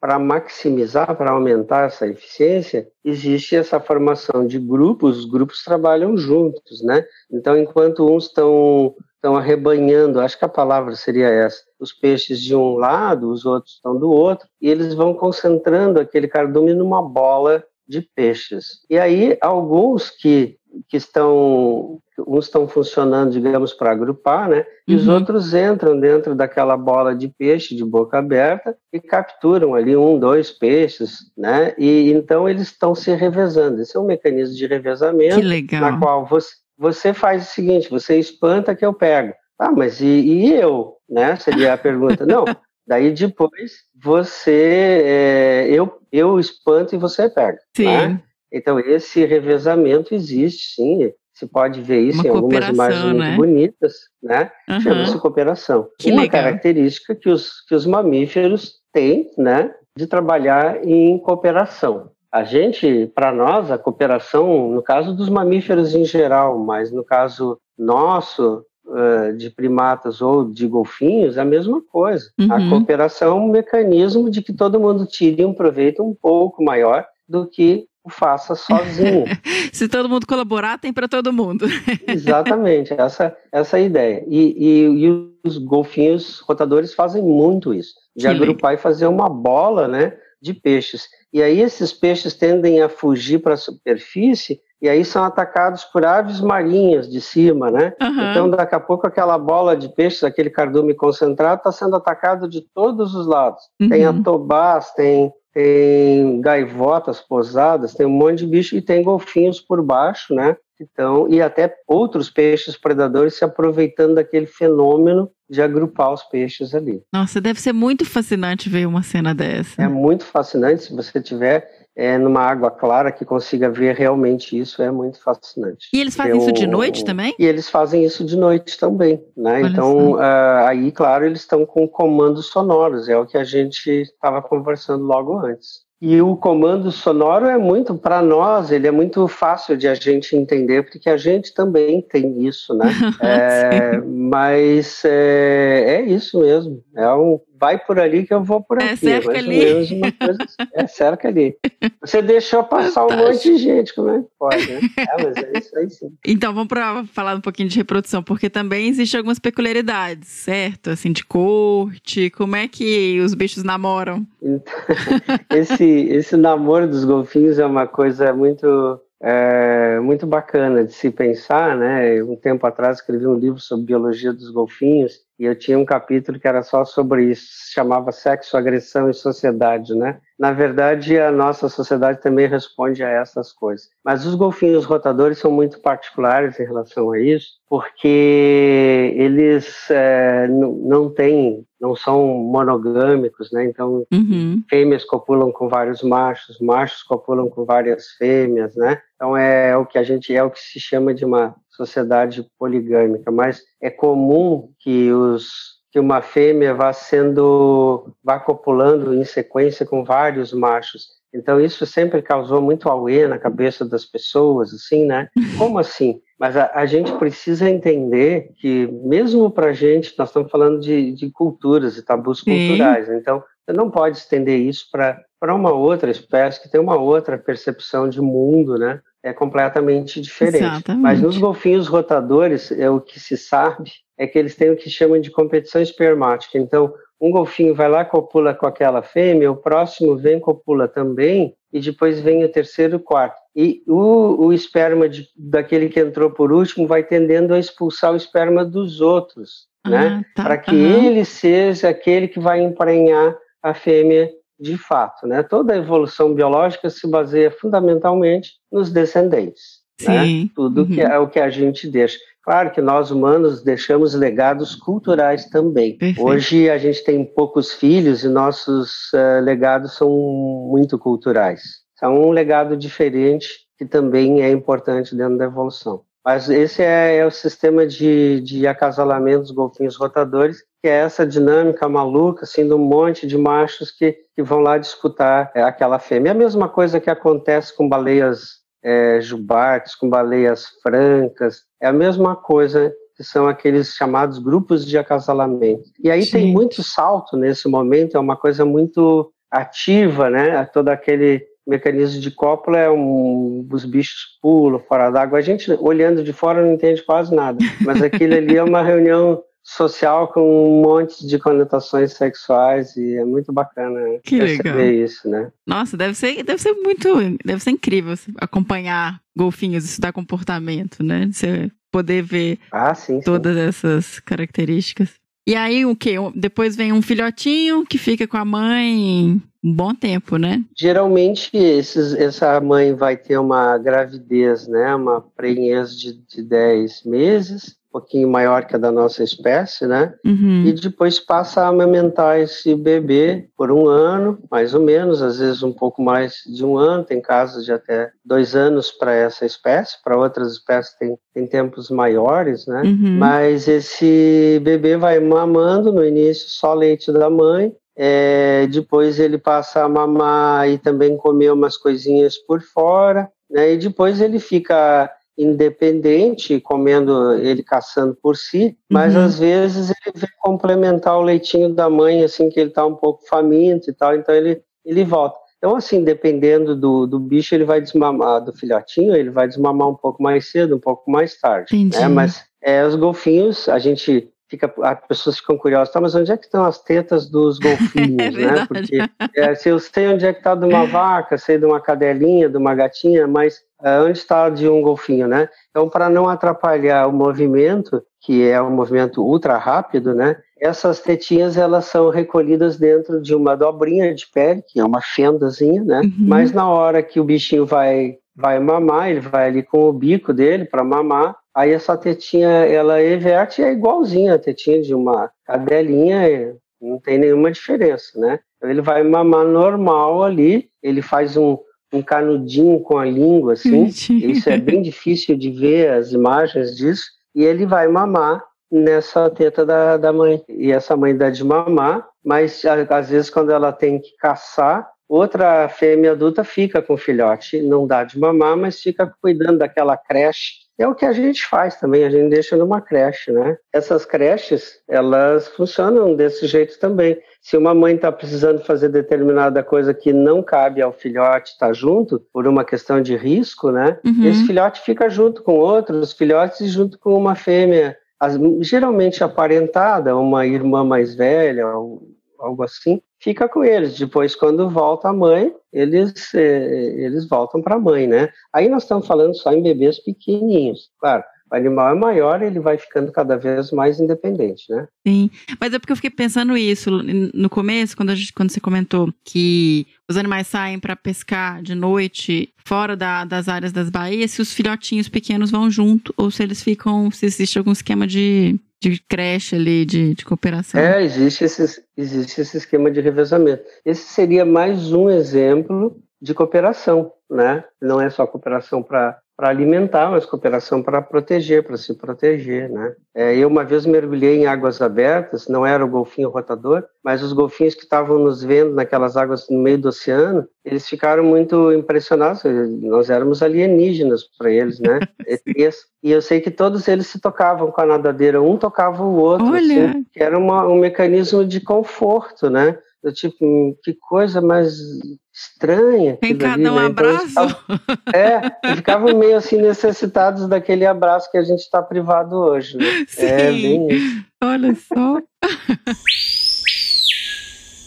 para maximizar, para aumentar essa eficiência, existe essa formação de grupos, os grupos trabalham juntos, né? Então, enquanto uns estão estão arrebanhando, acho que a palavra seria essa, os peixes de um lado, os outros estão do outro, e eles vão concentrando aquele cardume numa bola de peixes. E aí, alguns que, que estão, uns estão funcionando, digamos, para agrupar, né? E uhum. os outros entram dentro daquela bola de peixe de boca aberta e capturam ali um, dois peixes, né? E então eles estão se revezando. Esse é um mecanismo de revezamento na qual você você faz o seguinte, você espanta que eu pego. Ah, mas e, e eu? Né? Seria a pergunta. Não, (laughs) daí depois você, é, eu, eu espanto e você pega. Sim. Né? Então esse revezamento existe, sim. Você pode ver isso Uma em algumas imagens né? muito bonitas, né? Uhum. Chama-se cooperação. Que Uma legal. característica que os, que os mamíferos têm, né? De trabalhar em cooperação. A gente, para nós, a cooperação, no caso dos mamíferos em geral, mas no caso nosso, uh, de primatas ou de golfinhos, é a mesma coisa. Uhum. A cooperação é um mecanismo de que todo mundo tire um proveito um pouco maior do que o faça sozinho. (laughs) Se todo mundo colaborar, tem para todo mundo. (laughs) Exatamente, essa, essa é a ideia. E, e, e, os golfinhos rotadores fazem muito isso, de agrupar e fazer uma bola né, de peixes. E aí esses peixes tendem a fugir para a superfície e aí são atacados por aves marinhas de cima, né? Uhum. Então, daqui a pouco, aquela bola de peixes, aquele cardume concentrado, está sendo atacado de todos os lados. Uhum. Tem atobás, tem, tem gaivotas posadas, tem um monte de bicho e tem golfinhos por baixo, né? Então, e até outros peixes predadores se aproveitando daquele fenômeno de agrupar os peixes ali. Nossa, deve ser muito fascinante ver uma cena dessa. É muito fascinante se você tiver é, numa água clara que consiga ver realmente isso, é muito fascinante. E eles fazem Eu- isso de noite também? E eles fazem isso de noite também, né? Olha então, ah, aí, claro, eles estão com comandos sonoros, é o que a gente estava conversando logo antes. E o comando sonoro é muito, para nós, ele é muito fácil de a gente entender, porque a gente também tem isso, né? (laughs) É, mas é, é isso mesmo. É um vai por ali que eu vou por É, aqui. cerca mais ou ali. menos uma coisa assim. É cerca ali. Você deixou passar um monte de gente, como é que pode, né? É, mas é isso aí sim. Então, vamos para falar um pouquinho de reprodução, porque também existem algumas peculiaridades, certo? Assim, de corte, como é que os bichos namoram? Então, (laughs) esse, esse namoro dos golfinhos é uma coisa muito, é, muito bacana de se pensar, né? Um tempo atrás escrevi um livro sobre biologia dos golfinhos e eu tinha um capítulo que era só sobre isso, se chamava Sexo, Agressão e Sociedade, né? Na verdade, a nossa sociedade também responde a essas coisas. Mas os golfinhos rotadores são muito particulares em relação a isso, porque eles é, não têm, não são monogâmicos, né? Então, Uhum. fêmeas copulam com vários machos, machos copulam com várias fêmeas, né? Então é o que a gente é o que se chama de uma sociedade poligâmica, mas é comum que os que uma fêmea vá sendo vá copulando em sequência com vários machos. Então isso sempre causou muito auê na cabeça das pessoas, assim, né? (laughs) Como assim? Mas a, a gente precisa entender que mesmo para gente nós estamos falando de, de culturas e tabus Sim. culturais. Então você não pode estender isso para para uma outra espécie que tem uma outra percepção de mundo, né? É completamente diferente. Exatamente. Mas nos golfinhos rotadores, é o que se sabe é que eles têm o que chamam de competição espermática. Então, um golfinho vai lá copula com aquela fêmea, o próximo vem copula também, e depois vem o terceiro e o quarto. E o, o esperma de, daquele que entrou por último vai tendendo a expulsar o esperma dos outros, né? Ah, tá. Para que ele seja aquele que vai emprenhar a fêmea de fato, né? Toda a evolução biológica se baseia fundamentalmente nos descendentes, né? Sim. Tudo que Uhum. é o que a gente deixa. Claro que nós humanos deixamos legados culturais também. Perfeito. Hoje a gente tem poucos filhos e nossos eh, legados são muito culturais. São um legado diferente que também é importante dentro da evolução. Mas esse é, é o sistema de, de acasalamento dos golfinhos rotadores, que é essa dinâmica maluca, assim, de um monte de machos que, que vão lá disputar eh, aquela fêmea. É a mesma coisa que acontece com baleias é, jubartes, com baleias francas, é a mesma coisa que são aqueles chamados grupos de acasalamento. E aí tem muito salto nesse momento, é uma coisa muito ativa, né? Todo aquele mecanismo de cópula é um, os bichos pulam fora d'água. A gente olhando de fora não entende quase nada, mas aquilo ali é uma reunião social com um monte de conotações sexuais e é muito bacana Que perceber legal. isso, né? Nossa, deve ser, deve ser muito, deve ser incrível acompanhar golfinhos, estudar comportamento, né? Você poder ver Ah, sim, sim. todas essas características. E aí o quê? Depois vem um filhotinho que fica com a mãe um bom tempo, né? Geralmente esses, essa mãe vai ter uma gravidez, né, uma prenhez de, de 10 meses, pouquinho maior que a da nossa espécie, né, Uhum. e depois passa a amamentar esse bebê por um ano, mais ou menos, às vezes um pouco mais de um ano, tem casos de até dois anos para essa espécie, para outras espécies tem, tem tempos maiores, né, Uhum. mas esse bebê vai mamando no início só leite da mãe, é, depois ele passa a mamar e também comer umas coisinhas por fora, né? E depois ele fica independente, comendo ele caçando por si, mas Uhum. às vezes ele vem complementar o leitinho da mãe assim que ele está um pouco faminto e tal, então ele ele volta. Então, assim, dependendo do, do bicho, ele vai desmamar, do filhotinho, ele vai desmamar um pouco mais cedo, um pouco mais tarde. Entendi. Né? Mas é, os golfinhos, a gente fica, as pessoas ficam curiosas, tá, mas onde é que estão as tetas dos (laughs) golfinhos, é né? Porque é, se eu sei onde é que está de uma vaca, sei de uma cadelinha, de uma gatinha, mas é, onde está de um golfinho, né? Então, para não atrapalhar o movimento, que é um movimento ultra rápido, né? Essas tetinhas elas são recolhidas dentro de uma dobrinha de pele, que é uma fendazinha, né? Uhum. Mas na hora que o bichinho vai vai mamar, ele vai ali com o bico dele para mamar, aí essa tetinha ela everte e é igualzinha a tetinha de uma cadelinha, não tem nenhuma diferença, né? Então ele vai mamar normal ali, ele faz um, um canudinho com a língua, assim, isso é bem difícil de ver as imagens disso, e ele vai mamar nessa teta da, da mãe. E essa mãe dá de mamar, mas às vezes quando ela tem que caçar, outra fêmea adulta fica com o filhote, não dá de mamar, mas fica cuidando daquela creche. É o que a gente faz também, a gente deixa numa creche, né? Essas creches, elas funcionam desse jeito também. Se uma mãe está precisando fazer determinada coisa que não cabe ao filhote estar tá junto, por uma questão de risco, né? Uhum. Esse filhote fica junto com outros filhotes e junto com uma fêmea as, geralmente aparentada, uma irmã mais velha, algo assim, fica com eles. Depois, quando volta a mãe, eles, eh, eles voltam para a mãe, né? Aí nós estamos falando só em bebês pequenininhos. Claro, o animal é maior, ele vai ficando cada vez mais independente, né? Sim, mas é porque eu fiquei pensando isso no começo, quando, a gente, quando você comentou que os animais saem para pescar de noite fora da, das áreas das baías, se os filhotinhos pequenos vão junto ou se eles ficam, se existe algum esquema de, de creche ali, de, de cooperação. É, existe esse, existe esse esquema de revezamento. Esse seria mais um exemplo de cooperação, né? Não é só cooperação para para alimentar, mas cooperação para proteger, para se proteger, né? É, eu uma vez mergulhei em águas abertas, não era o golfinho rotador, mas os golfinhos que estavam nos vendo naquelas águas no meio do oceano, eles ficaram muito impressionados. Nós éramos alienígenas para eles, né? (laughs) e eu sei que todos eles se tocavam com a nadadeira, um tocava o outro, assim, que era uma, um mecanismo de conforto, né? Eu, tipo, que coisa mais estranha. Tem cada um né? então, abraço? Então, é, ficavam meio assim necessitados daquele abraço que a gente está privado hoje. Né? Sim. (laughs) É bem isso. Olha só.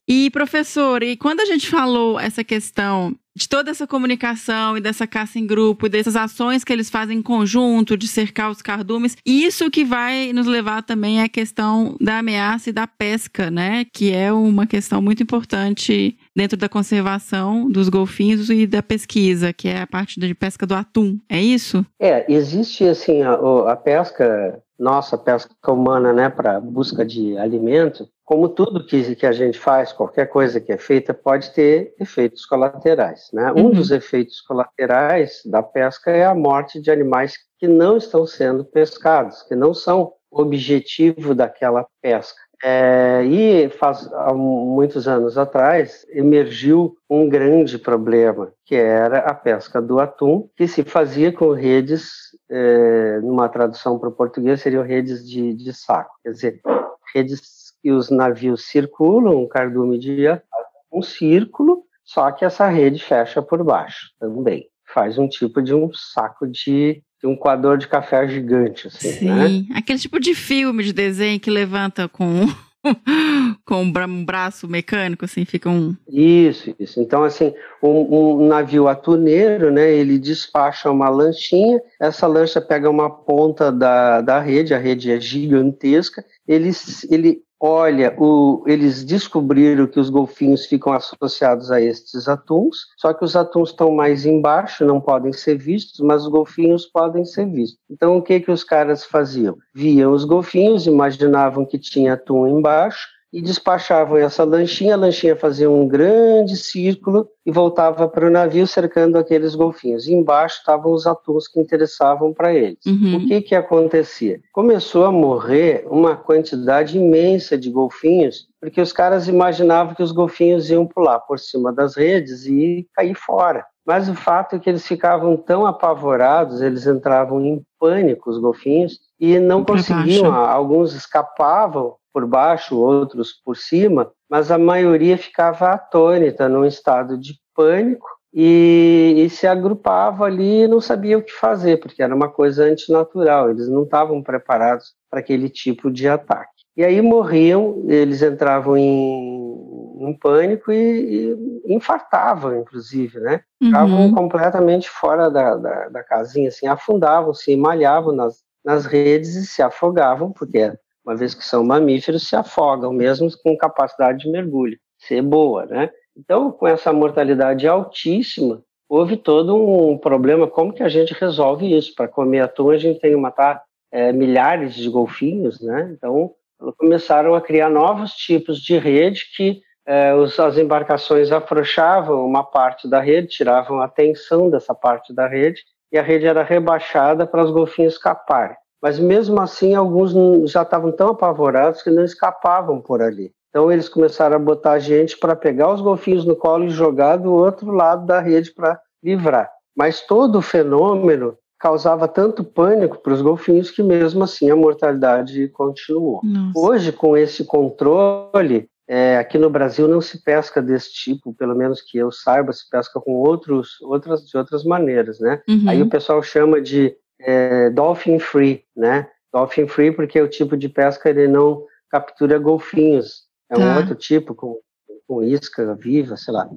E, professor, e quando a gente falou essa questão de toda essa comunicação e dessa caça em grupo, dessas ações que eles fazem em conjunto, de cercar os cardumes, isso que vai nos levar também à questão da ameaça e da pesca, né? Que é uma questão muito importante dentro da conservação dos golfinhos e da pesquisa, que é a parte de pesca do atum. É isso? É, existe assim a, a pesca nossa pesca humana, né, para busca de alimento, como tudo que, que a gente faz, qualquer coisa que é feita, pode ter efeitos colaterais. Né? Uhum. Um dos efeitos colaterais da pesca é a morte de animais que não estão sendo pescados, que não são objetivo daquela pesca. É, e faz há muitos anos atrás emergiu um grande problema, que era a pesca do atum, que se fazia com redes, é, numa tradução para o português, seriam redes de, de saco, quer dizer, redes que os navios circulam, um cardume de um círculo, só que essa rede fecha por baixo também. Faz um tipo de um saco de um coador de café gigante, assim, né? Sim, né? aquele tipo de filme de desenho que levanta com (laughs) com um braço mecânico, assim, fica um... Isso, isso. Então, assim, um, um, navio atuneiro, né, ele despacha uma lanchinha, essa lancha pega uma ponta da, da rede, a rede é gigantesca, ele, ele Olha, o, eles descobriram que os golfinhos ficam associados a estes atuns, só que os atuns estão mais embaixo, não podem ser vistos, mas os golfinhos podem ser vistos. Então, o que, que os caras faziam? Viam os golfinhos, imaginavam que tinha atum embaixo, e despachavam essa lanchinha, a lanchinha fazia um grande círculo e voltava para o navio cercando aqueles golfinhos. E embaixo estavam os atuns que interessavam para eles. Uhum. O que que acontecia? Começou a morrer uma quantidade imensa de golfinhos, porque os caras imaginavam que os golfinhos iam pular por cima das redes e cair fora. Mas o fato é que eles ficavam tão apavorados, eles entravam em pânico, os golfinhos, e não conseguiam. Alguns escapavam por baixo, outros por cima, mas a maioria ficava atônita, num estado de pânico e, e, se agrupava ali e não sabia o que fazer, porque era uma coisa antinatural, eles não estavam preparados para aquele tipo de ataque. E aí morriam, eles entravam em, em pânico e, e, infartavam, inclusive, né? Ficavam uhum. completamente fora da, da, da, casinha, assim, afundavam, se malhavam nas, nas redes e se afogavam, porque uma vez que são mamíferos, se afogam, mesmo com capacidade de mergulho, ser boa, né? Então, com essa mortalidade altíssima, houve todo um problema. Como que a gente resolve isso? Para comer atum, a gente tem que matar é, milhares de golfinhos, né? Então, começaram a criar novos tipos de rede que é, os, as embarcações afrouxavam uma parte da rede, tiravam a tensão dessa parte da rede e a rede era rebaixada para os golfinhos escaparem. Mas mesmo assim, alguns já estavam tão apavorados que não escapavam por ali. Então eles começaram a botar gente para pegar os golfinhos no colo e jogar do outro lado da rede para livrar. Mas todo o fenômeno causava tanto pânico para os golfinhos que mesmo assim a mortalidade continuou. Nossa. Hoje, com esse controle, é, aqui no Brasil não se pesca desse tipo, pelo menos que eu saiba, se pesca com outros, outras, de outras maneiras, né? Uhum. Aí o pessoal chama de é, dolphin free, né? Dolphin free porque o tipo de pesca ele não captura golfinhos, é um tá. outro tipo, com, com isca viva, sei lá.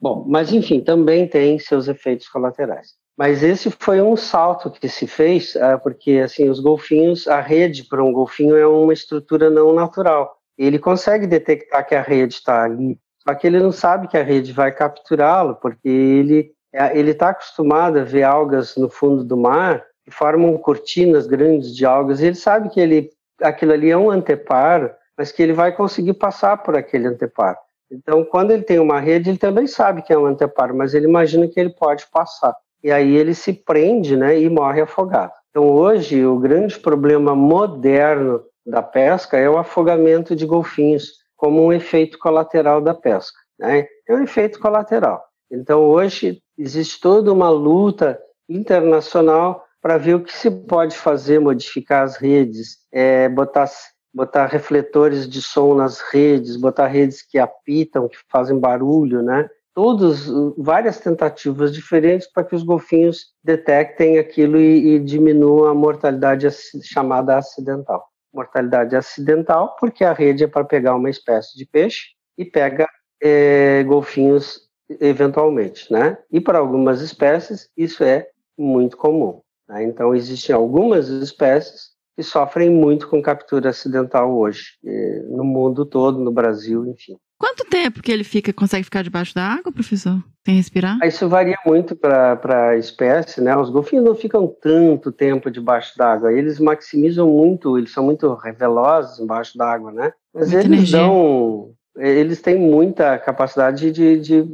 Bom, mas enfim, também tem seus efeitos colaterais. Mas esse foi um salto que se fez, ah, porque assim os golfinhos, a rede para um golfinho é uma estrutura não natural. Ele consegue detectar que a rede está ali, só que ele não sabe que a rede vai capturá-lo, porque ele é, ele está acostumado a ver algas no fundo do mar formam cortinas grandes de algas. E ele sabe que ele aquilo ali é um anteparo mas que ele vai conseguir passar por aquele anteparo. Então, quando ele tem uma rede, ele também sabe que é um anteparo, mas ele imagina que ele pode passar. E aí ele se prende né, e morre afogado. Então, hoje, o grande problema moderno da pesca é o afogamento de golfinhos, como um efeito colateral da pesca. Né? É um efeito colateral. Então, hoje, existe toda uma luta internacional para ver o que se pode fazer, modificar as redes, é, botar botar refletores de som nas redes, botar redes que apitam, que fazem barulho, né? Todos, várias tentativas diferentes para que os golfinhos detectem aquilo e, e diminuam a mortalidade chamada acidental. Mortalidade acidental porque a rede é para pegar uma espécie de peixe e pega é, golfinhos eventualmente, né? E para algumas espécies isso é muito comum. Né? Então existem algumas espécies que sofrem muito com captura acidental hoje, no mundo todo, no Brasil, enfim. Quanto tempo que ele fica, consegue ficar debaixo da água, professor? Sem respirar? Isso varia muito para a espécie, né? Os golfinhos não ficam tanto tempo debaixo d'água. Eles maximizam muito, eles são muito velozes embaixo d'água, né? Mas Muita eles energia. dão eles têm muita capacidade de, de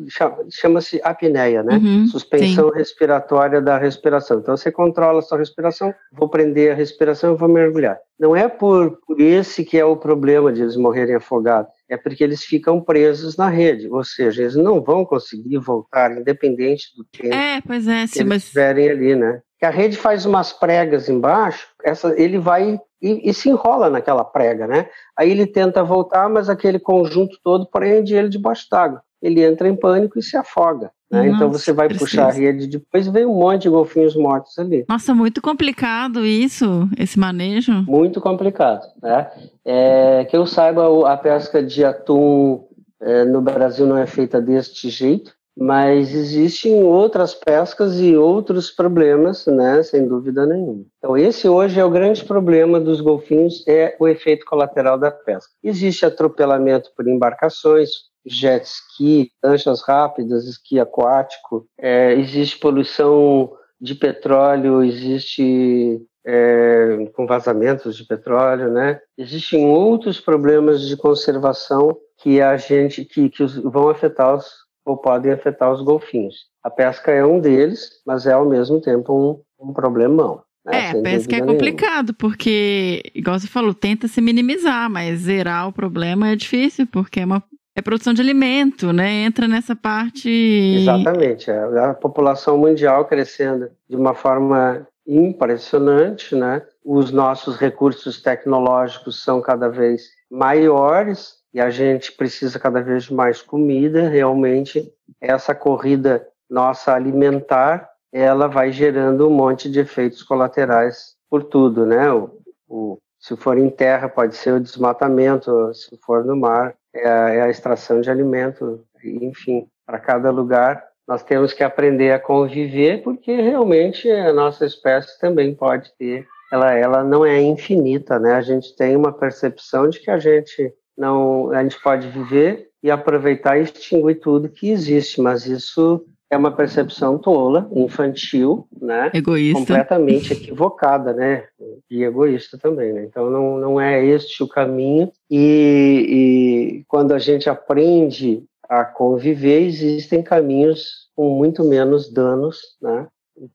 chama-se apneia, né? Uhum, Suspensão sim. respiratória da respiração. Então você controla a sua respiração, vou prender a respiração e vou mergulhar. Não é por, por esse que é o problema de eles morrerem afogados, é porque eles ficam presos na rede, ou seja, eles não vão conseguir voltar independente do tempo é, pois é, sim, que eles mas... estiverem ali, né? Que a rede faz umas pregas embaixo, essa, ele vai e, e, se enrola naquela prega, né? Aí ele tenta voltar, mas aquele conjunto todo prende ele debaixo d'água. Ele entra em pânico e se afoga. Né? Nossa, então você vai puxar a rede depois vem um monte de golfinhos mortos ali. Nossa, muito complicado isso, esse manejo. Muito complicado, né? É, que eu saiba, a pesca de atum é, no Brasil não é feita deste jeito mas existem outras pescas e outros problemas, né, sem dúvida nenhuma. Então esse hoje é o grande problema dos golfinhos, é o efeito colateral da pesca. Existe atropelamento por embarcações, jet ski, lanchas rápidas, esqui aquático, é, existe poluição de petróleo, existe é, com vazamentos de petróleo, né? Existem outros problemas de conservação que a gente que, que vão afetar os ou podem afetar os golfinhos. A pesca é um deles, mas é ao mesmo tempo um, um problemão. Né? É, a pesca é complicado, porque, igual você falou, tenta se minimizar, mas zerar o problema é difícil, porque é uma é produção de alimento, né? Entra nessa parte. Exatamente. É. A população mundial crescendo de uma forma impressionante, né? Os nossos recursos tecnológicos são cada vez maiores, e a gente precisa cada vez mais comida, realmente essa corrida nossa alimentar, ela vai gerando um monte de efeitos colaterais por tudo, né? O, o Se for em terra, pode ser o desmatamento, se for no mar, é a, é a extração de alimento, enfim, para cada lugar nós temos que aprender a conviver, porque realmente a nossa espécie também pode ter, ela, ela não é infinita, né? A gente tem uma percepção de que a gente não, a gente pode viver e aproveitar e extinguir tudo que existe, mas isso é uma percepção tola, infantil, né? Egoísta. Completamente equivocada, né? E egoísta também, né? Então não, não é este o caminho. E, e quando a gente aprende a conviver, existem caminhos com muito menos danos, né?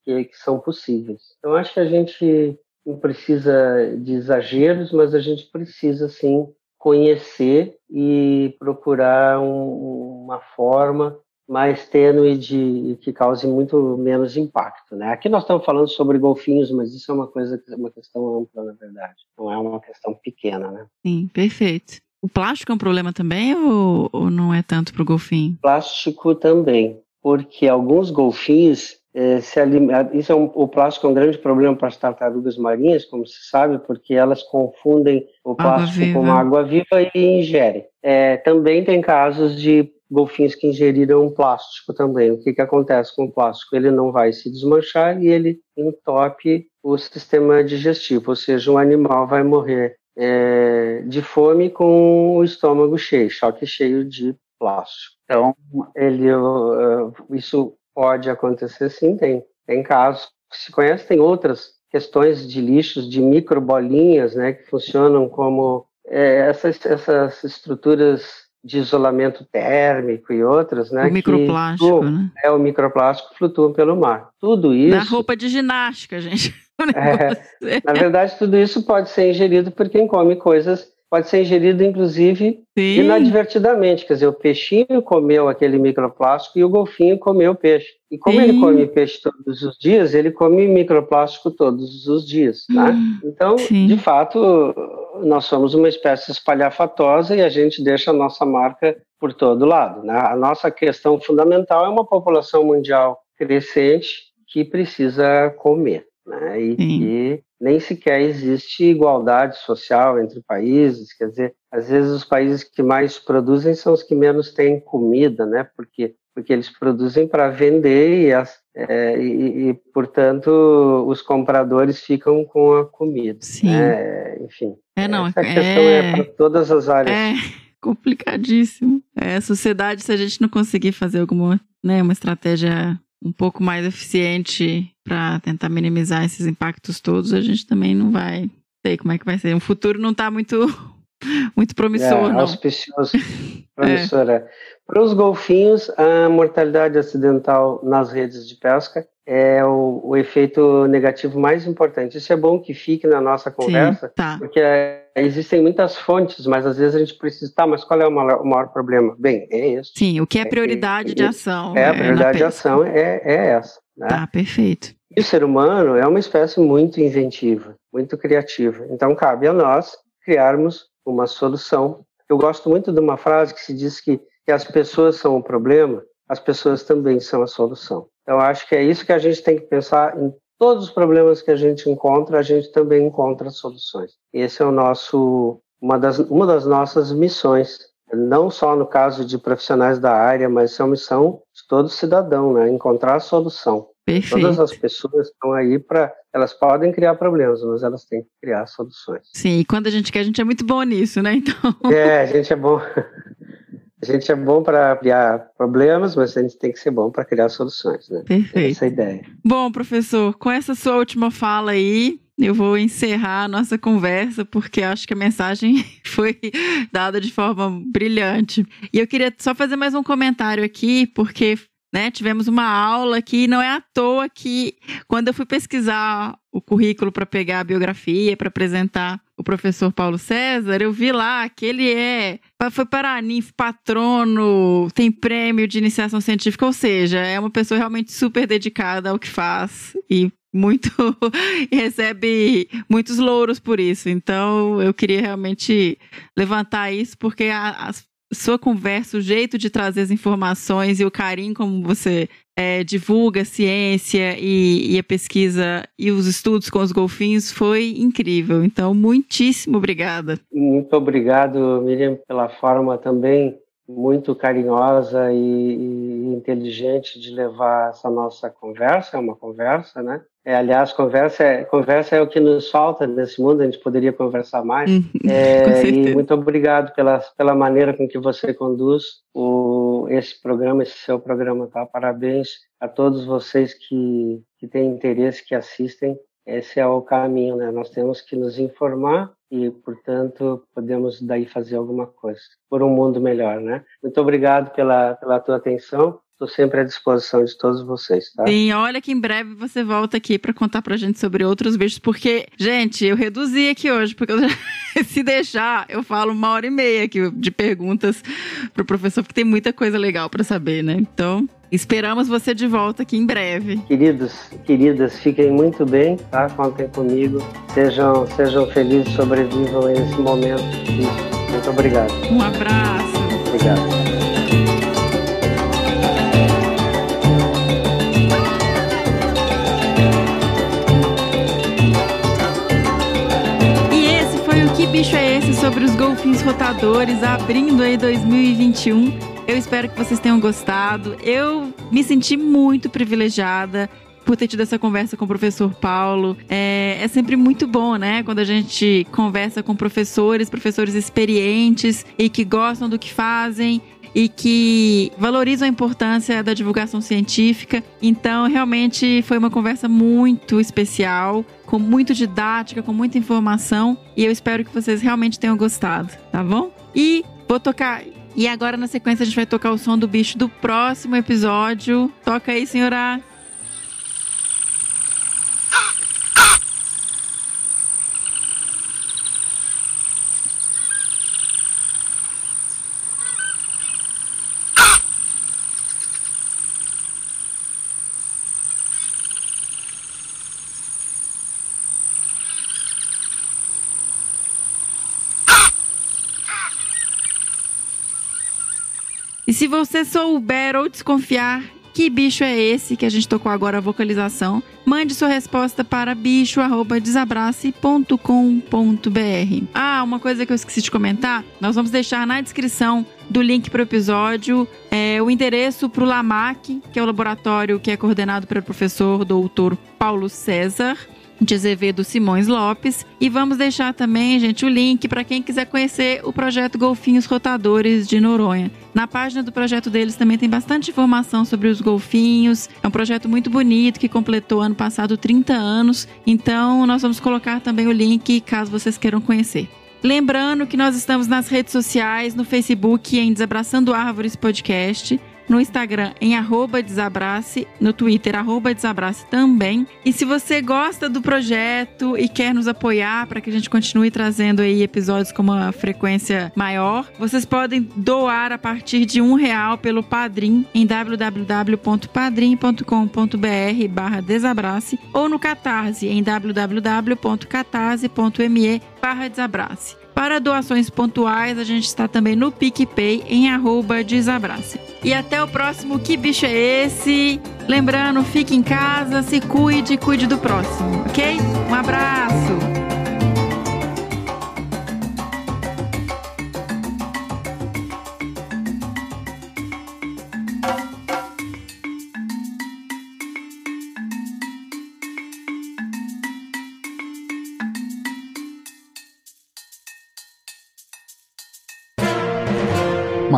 Que, que são possíveis. Então acho que a gente não precisa de exageros, mas a gente precisa sim conhecer e procurar um, uma forma mais tênue de que cause muito menos impacto, né? Aqui nós estamos falando sobre golfinhos, mas isso é uma coisa, uma questão ampla, na verdade. Não é uma questão pequena, né? Sim, perfeito. O plástico é um problema também ou, ou não é tanto para o golfinho? Plástico também, porque alguns golfinhos é, se alimentam. Isso é um, o plástico é um grande problema para as tartarugas marinhas, como se sabe, porque elas confundem o plástico com água viva e ingerem. É, também tem casos de golfinhos que ingeriram plástico também. O que, que acontece com o plástico? Ele não vai se desmanchar e ele entope o sistema digestivo, ou seja, o animal vai morrer é, de fome com o estômago cheio, choque cheio de plástico. Então, ele, uh, isso pode acontecer sim, tem, tem casos que se conhece, tem outras questões de lixos, de microbolinhas, né, que funcionam como é, essas, essas estruturas de isolamento térmico e outras, né? O microplástico, que, né? É, o microplástico flutua pelo mar. Tudo isso... Na roupa de ginástica, gente. (laughs) É, na verdade, tudo isso pode ser ingerido por quem come coisas, pode ser ingerido, inclusive, Sim. inadvertidamente. Quer dizer, o peixinho comeu aquele microplástico e o golfinho comeu o peixe. E como Sim. ele come peixe todos os dias, ele come microplástico todos os dias, né? Hum, então, Sim. de fato, nós somos uma espécie espalhafatosa e a gente deixa a nossa marca por todo lado. Né? A nossa questão fundamental é uma população mundial crescente que precisa comer. Né? E, e, nem sequer existe igualdade social entre países, quer dizer, às vezes os países que mais produzem são os que menos têm comida, né? Porque porque eles produzem para vender e, as, é, e, e, portanto, os compradores ficam com a comida. Sim. Né? Enfim, é, não, essa é, questão é para todas as áreas. É (laughs) complicadíssimo. É, a sociedade, se a gente não conseguir fazer alguma, né, uma estratégia um pouco mais eficiente para tentar minimizar esses impactos todos, a gente também não vai sei como é que vai ser. O futuro não está muito (laughs) muito promissor, é, não. Auspicioso, (laughs) promissor, é. Para os golfinhos, a mortalidade acidental nas redes de pesca é o, o, efeito negativo mais importante. Isso é bom que fique na nossa conversa, Sim, tá. porque é, existem muitas fontes, mas às vezes a gente precisa, tá, mas qual é o maior, o maior problema? Bem, é isso. Sim, o que é prioridade é, de ação. É, a prioridade de ação é, é essa. Né? Tá, perfeito. E o ser humano é uma espécie muito inventiva, muito criativa. Então cabe a nós criarmos uma solução. Eu gosto muito de uma frase que se diz que, que as pessoas são o problema, as pessoas também são a solução. Então, acho que é isso que a gente tem que pensar em todos os problemas que a gente encontra, a gente também encontra soluções. Esse é o nosso uma das, uma das nossas missões, não só no caso de profissionais da área, mas é uma missão de todo cidadão, né? Encontrar a solução. Perfeito. Todas as pessoas estão aí para. Elas podem criar problemas, mas elas têm que criar soluções. Sim, e quando a gente quer, a gente é muito bom nisso, né? Então. É, a gente é bom. (laughs) A gente é bom para criar problemas, mas a gente tem que ser bom para criar soluções, né? Perfeito. Essa é a ideia. Bom, professor, com essa sua última fala aí, eu vou encerrar a nossa conversa, porque acho que a mensagem (laughs) foi dada de forma brilhante. E eu queria só fazer mais um comentário aqui, porque né? Tivemos uma aula que não é à toa que quando eu fui pesquisar o currículo para pegar a biografia, para apresentar o professor Paulo César, eu vi lá que ele é foi paraninf, patrono, tem prêmio de iniciação científica, ou seja, é uma pessoa realmente super dedicada ao que faz e muito (laughs) e recebe muitos louros por isso. Então, eu queria realmente levantar isso porque as sua conversa, o jeito de trazer as informações e o carinho como você é, divulga a ciência e, e, a pesquisa e os estudos com os golfinhos foi incrível. Então, muitíssimo obrigada. Muito obrigado, Miriam, pela forma também muito carinhosa e, e, inteligente de levar essa nossa conversa, é uma conversa, né? É, aliás, conversa é, conversa é o que nos falta nesse mundo, a gente poderia conversar mais. Uhum. é, (laughs) e muito obrigado pela, pela maneira com que você conduz o, esse programa, esse seu programa, tá? Parabéns a todos vocês que, que têm interesse, que assistem. Esse é o caminho, né? Nós temos que nos informar e, portanto, podemos daí fazer alguma coisa por um mundo melhor, né? Muito obrigado pela, pela tua atenção. Estou sempre à disposição de todos vocês, tá? Sim, olha que em breve você volta aqui para contar pra gente sobre outros bichos, porque, gente, eu reduzi aqui hoje, porque já, (laughs) se deixar, eu falo uma hora e meia aqui de perguntas pro professor, porque tem muita coisa legal para saber, né? Então, Esperamos você de volta aqui em breve. Queridos, queridas, fiquem muito bem, tá? Contem comigo. Sejam, sejam felizes, sobrevivam a esse momento. Muito obrigado. Um abraço. Obrigado. Que bicho é esse sobre os golfinhos rotadores abrindo aí 2021? Eu espero que vocês tenham gostado. Eu me senti muito privilegiada por ter tido essa conversa com o professor Paulo. É, é, sempre muito bom, né? Quando a gente conversa com professores, professores experientes e que gostam do que fazem e que valorizam a importância da divulgação científica. Então, realmente foi uma conversa muito especial, com muito didática, com muita informação, e eu espero que vocês realmente tenham gostado, tá bom? E vou tocar e agora, na sequência, a gente vai tocar o som do bicho do próximo episódio. Toca aí, senhora. E se você souber ou desconfiar que bicho é esse que a gente tocou agora a vocalização, mande sua resposta para bicho@desabrace.com.br. Ah, uma coisa que eu esqueci de comentar, nós vamos deixar na descrição do link para o episódio é, o endereço para o LAMAC, que é o laboratório que é coordenado pelo professor doutor Paulo César de Azevedo Simões Lopes. E vamos deixar também, gente, o link para quem quiser conhecer o projeto Golfinhos Rotadores de Noronha. Na página do projeto deles também tem bastante informação sobre os golfinhos. É um projeto muito bonito que completou ano passado 30 anos. Então, nós vamos colocar também o link caso vocês queiram conhecer. Lembrando que nós estamos nas redes sociais, no Facebook em Desabraçando Árvores Podcast no Instagram em arroba desabrace, no Twitter arroba desabrace também. E se você gosta do projeto e quer nos apoiar para que a gente continue trazendo aí episódios com uma frequência maior, vocês podem doar a partir de um real pelo Padrim em www.padrim.com.br barra desabrace ou no Catarse em www.catarse.me barra desabrace. Para doações pontuais, a gente está também no PicPay em arroba desabrace. E até o próximo Que Bicho é Esse? Lembrando, fique em casa, se cuide, cuide do próximo, ok? Um abraço!